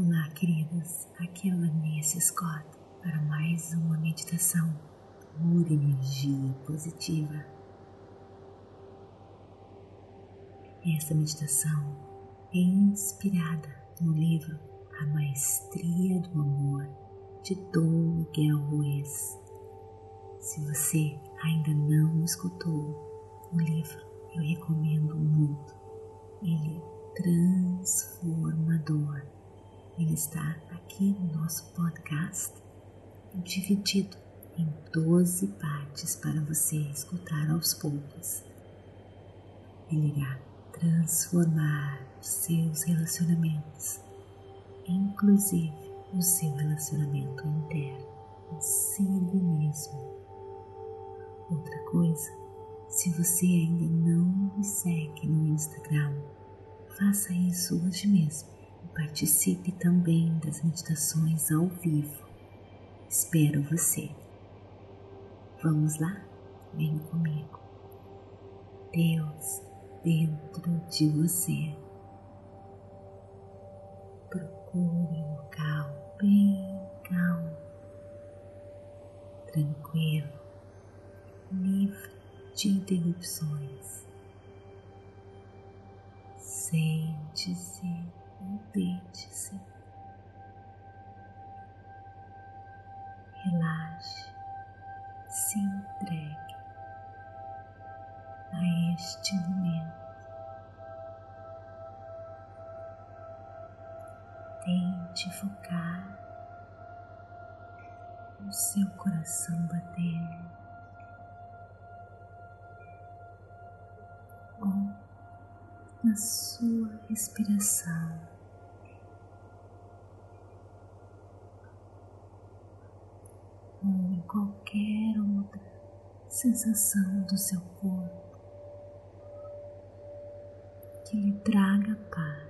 Olá, queridas. Aqui é Vanessa Scott para mais uma meditação por energia positiva. Esta meditação é inspirada no livro A Maestria do Amor de Dom Miguel Ruiz. Se você ainda não escutou o livro, eu recomendo muito. Ele é transformador ele está aqui no nosso podcast, dividido em 12 partes para você escutar aos poucos. Ele irá transformar seus relacionamentos, inclusive o seu relacionamento interno consigo mesmo. Outra coisa, se você ainda não me segue no Instagram, faça isso hoje mesmo Participe também das meditações ao vivo. Espero você. Vamos lá? Vem comigo. Deus dentro de você. Procure um local bem calmo, tranquilo, livre de interrupções. Sente-se Deite-se. Relaxe, se entregue a este momento. Tente focar o seu coração batendo. Na sua respiração. Ou em qualquer outra sensação do seu corpo que lhe traga paz.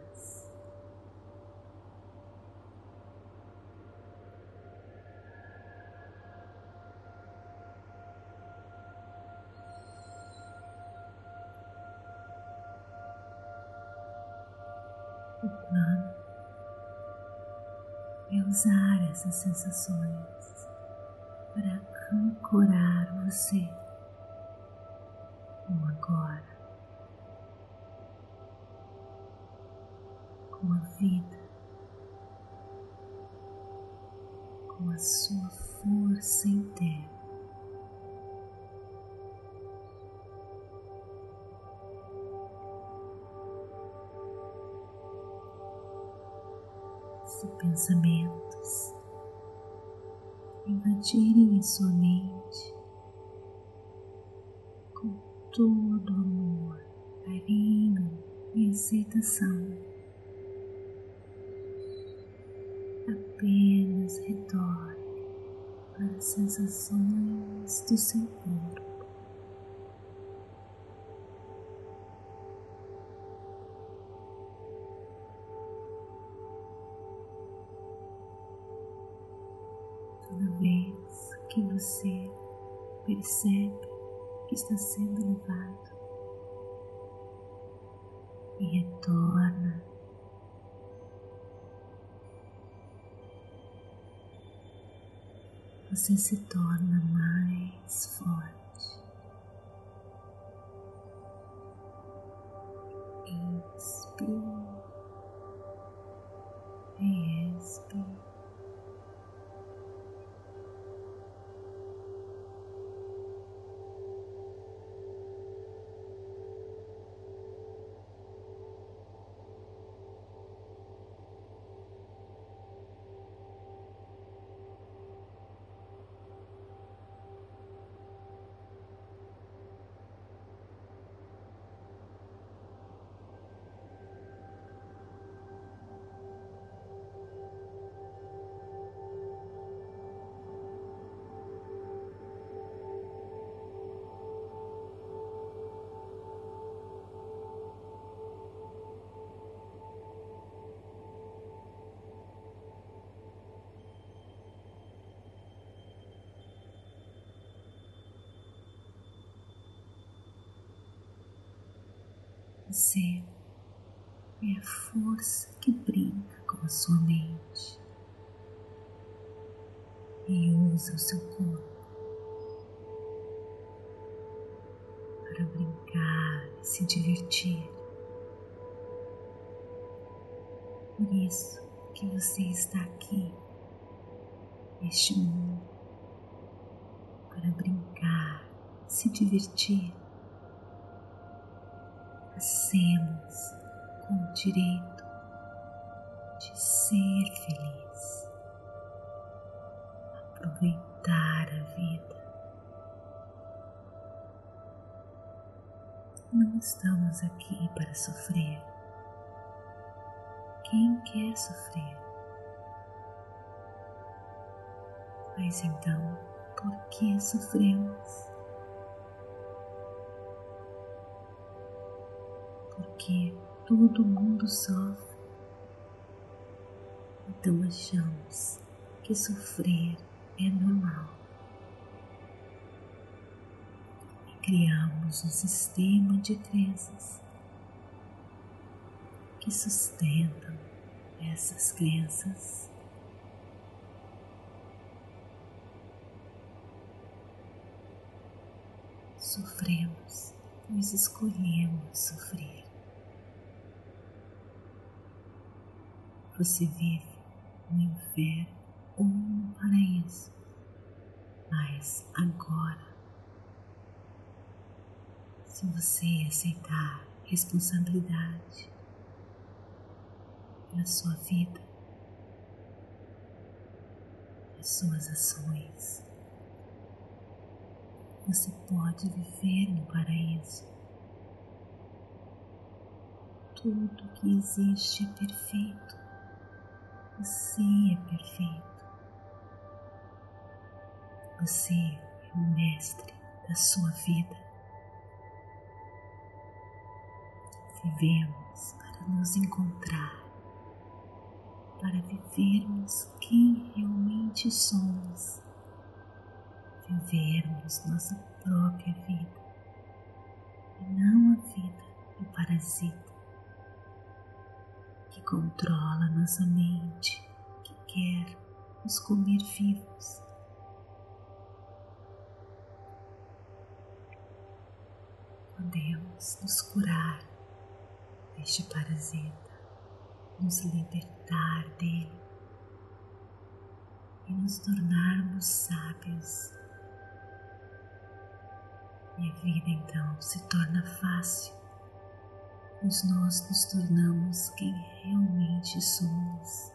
O plano é usar essas sensações para ancorar você se pensamentos invadirem a sua mente com todo amor, carinho e aceitação. Apenas retorne para as sensações do seu corpo. Toda vez que você percebe que está sendo levado e retorna você se torna mais forte. Você é a força que brinca com a sua mente e usa o seu corpo para brincar e se divertir. Por isso que você está aqui, neste mundo, para brincar, se divertir. Nascemos com o direito de ser feliz, aproveitar a vida. Não estamos aqui para sofrer quem quer sofrer. Mas então, por que sofremos? Porque todo mundo sofre. Então achamos que sofrer é normal. E criamos um sistema de crenças que sustentam essas crenças. Sofremos, pois escolhemos sofrer. Você vive no inferno ou no paraíso, mas agora, se você aceitar responsabilidade, pela sua vida, as suas ações. Você pode viver no paraíso. Tudo que existe é perfeito. Você é perfeito. Você é o mestre da sua vida. Vivemos para nos encontrar para vivermos quem realmente somos, vivermos nossa própria vida e não a vida do parasita controla nossa mente, que quer nos comer vivos. Podemos nos curar deste parasita nos libertar dele e nos tornarmos sábios. E a vida então se torna fácil, pois nós nos tornamos quem realmente somos.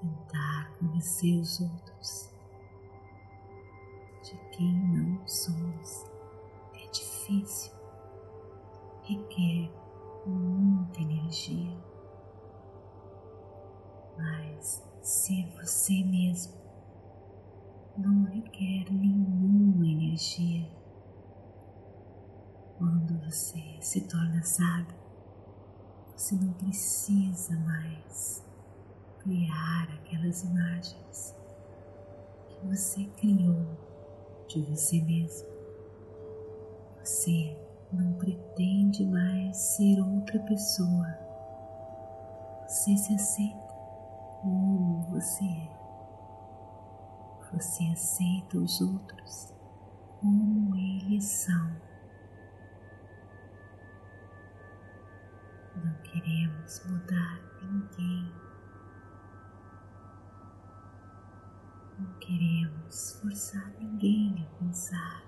Tentar conhecer os outros de quem não somos é difícil, requer muita energia, mas ser você mesmo não requer nenhuma energia. Quando você se torna sábio, você não precisa mais criar aquelas imagens que você criou de você mesmo. Você não pretende mais ser outra pessoa. Você se aceita como você é. Você aceita os outros como eles são. Não queremos mudar ninguém. Não queremos forçar ninguém a pensar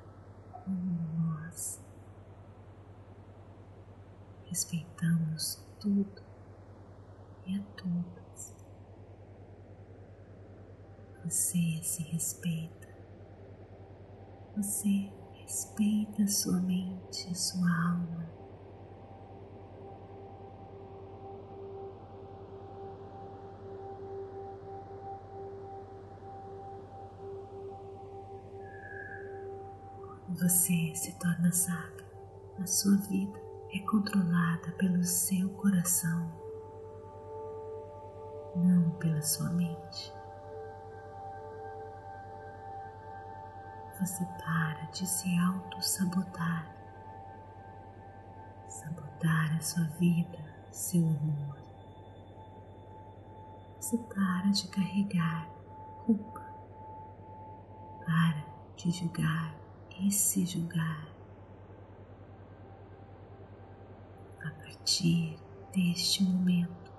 como nós. Respeitamos tudo e a todos. Você se respeita. Você respeita sua mente, sua alma. você se torna sábio, a sua vida é controlada pelo seu coração, não pela sua mente. Você para de se auto-sabotar, sabotar a sua vida, seu amor. Você para de carregar culpa, para de julgar e se julgar. A partir deste momento,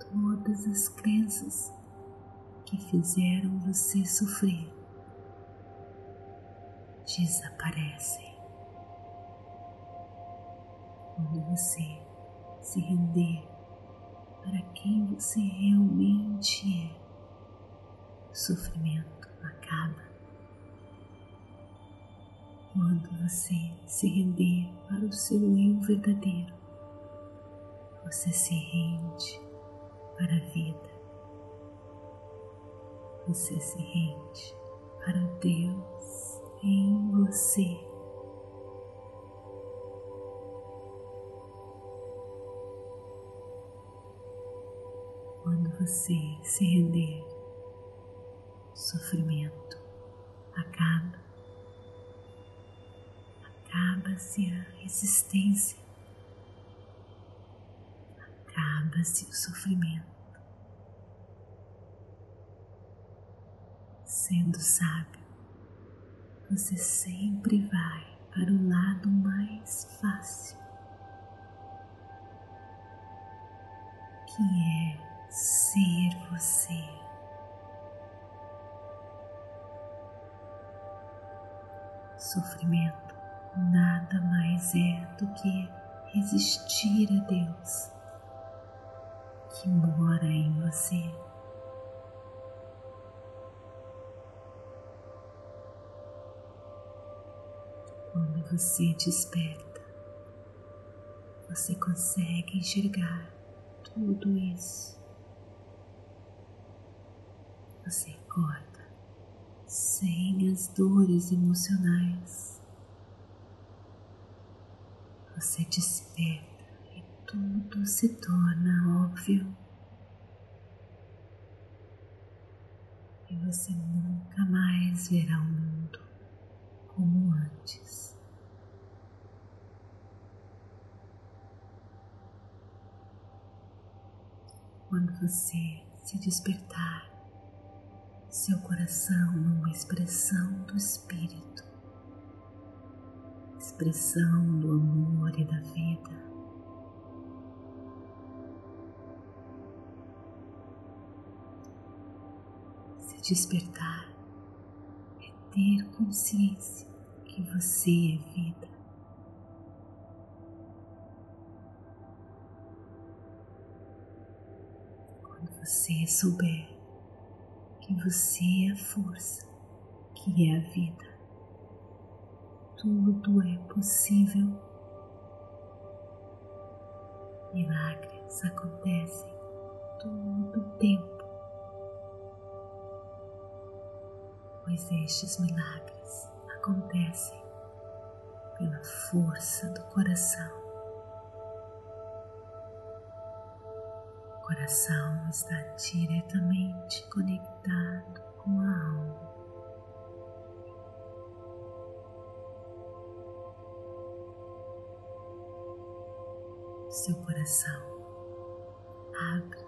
todas as crenças que fizeram você sofrer desaparecem. Quando você se render para quem você realmente é, o sofrimento acaba. Quando você se render para o seu eu verdadeiro, você se rende para a vida você se rende para Deus em você. Quando você se render, sofrimento acaba, acaba-se a resistência, acaba-se o sofrimento. Sendo sábio, você sempre vai para o lado mais fácil, que é ser você. Sofrimento nada mais é do que resistir a Deus que mora em você. Você desperta, você consegue enxergar tudo isso. Você acorda sem as dores emocionais. Você desperta e tudo se torna óbvio. E você nunca mais verá o mundo como antes. Quando você se despertar, seu coração numa expressão do Espírito, expressão do amor e da vida. Se despertar ter consciência que você é vida. Você souber que você é a força, que é a vida, tudo é possível. Milagres acontecem todo o tempo. pois estes milagres acontecem pela força do coração. Coração está diretamente conectado com a alma. Seu coração abre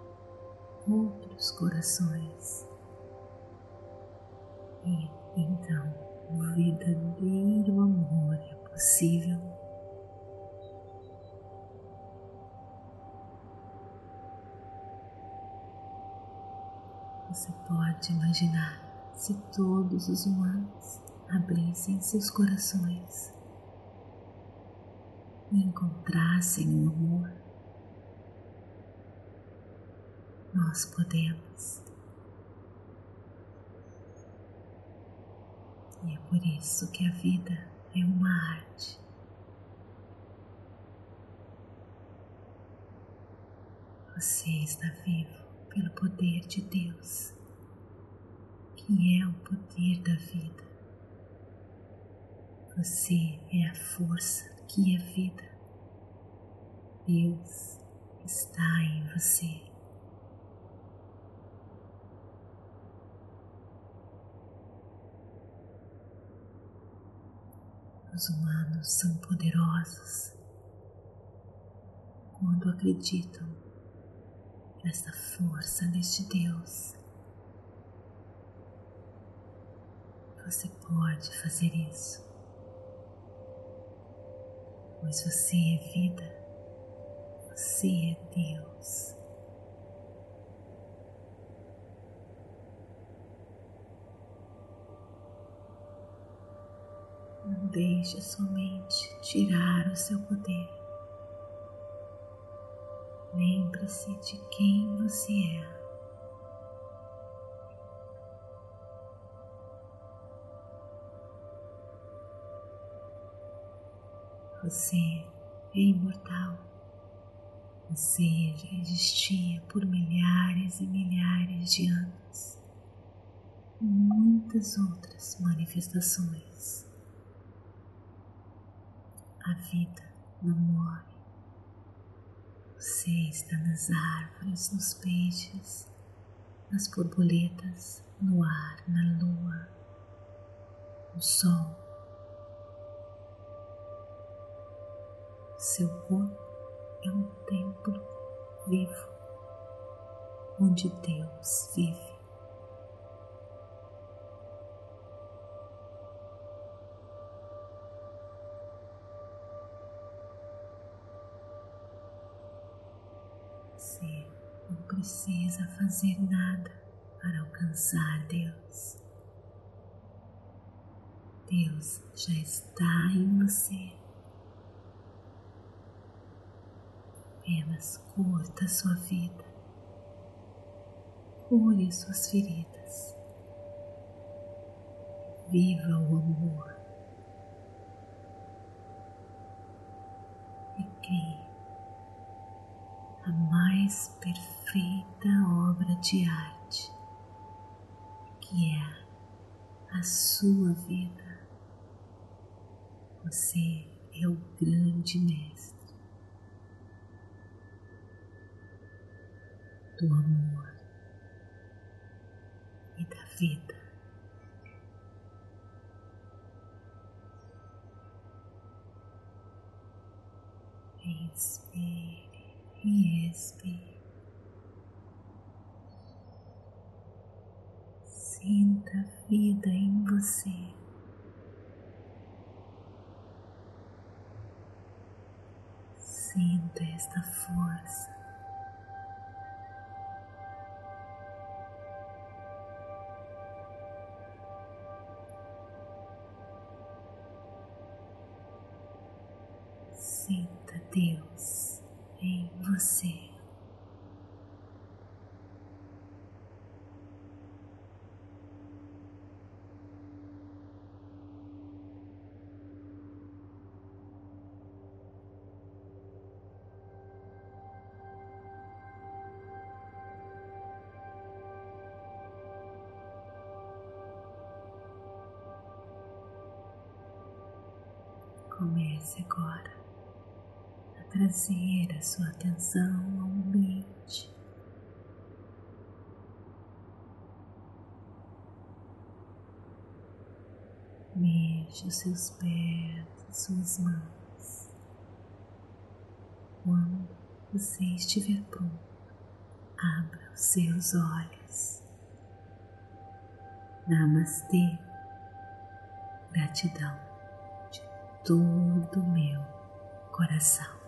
outros corações e então o verdadeiro amor é possível. Você pode imaginar se todos os humanos abrissem seus corações e encontrassem o amor. Nós podemos E é por isso que a vida é uma arte. Você está vivo pelo poder de Deus, que é o poder da vida. Você é a força que é vida. Deus está em você. Os humanos são poderosos quando acreditam nesta força deste Deus. Você pode fazer isso, pois você é vida, você é Deus. Não deixe sua mente tirar o seu poder. Lembre-se de quem você é. Você é imortal. Você já existia por milhares e milhares de anos. E muitas outras manifestações. A vida não morre. Você está nas árvores, nos peixes, nas borboletas, no ar, na lua, no sol. Seu corpo é um templo vivo onde Deus vive. Fazer nada para alcançar Deus. Deus já está em você. Apenas curta sua vida, cure suas feridas, viva o amor e crie a mais perfeita obra de arte, que é a sua vida. Você é o grande mestre do amor e da vida. Inspire e. Sinta a vida em você. Sinta esta força. Comece agora a trazer a sua atenção ao ambiente. Mexa os seus pés, as suas mãos. Quando você estiver pronto, abra os seus olhos. Namastê. Gratidão todo o meu coração.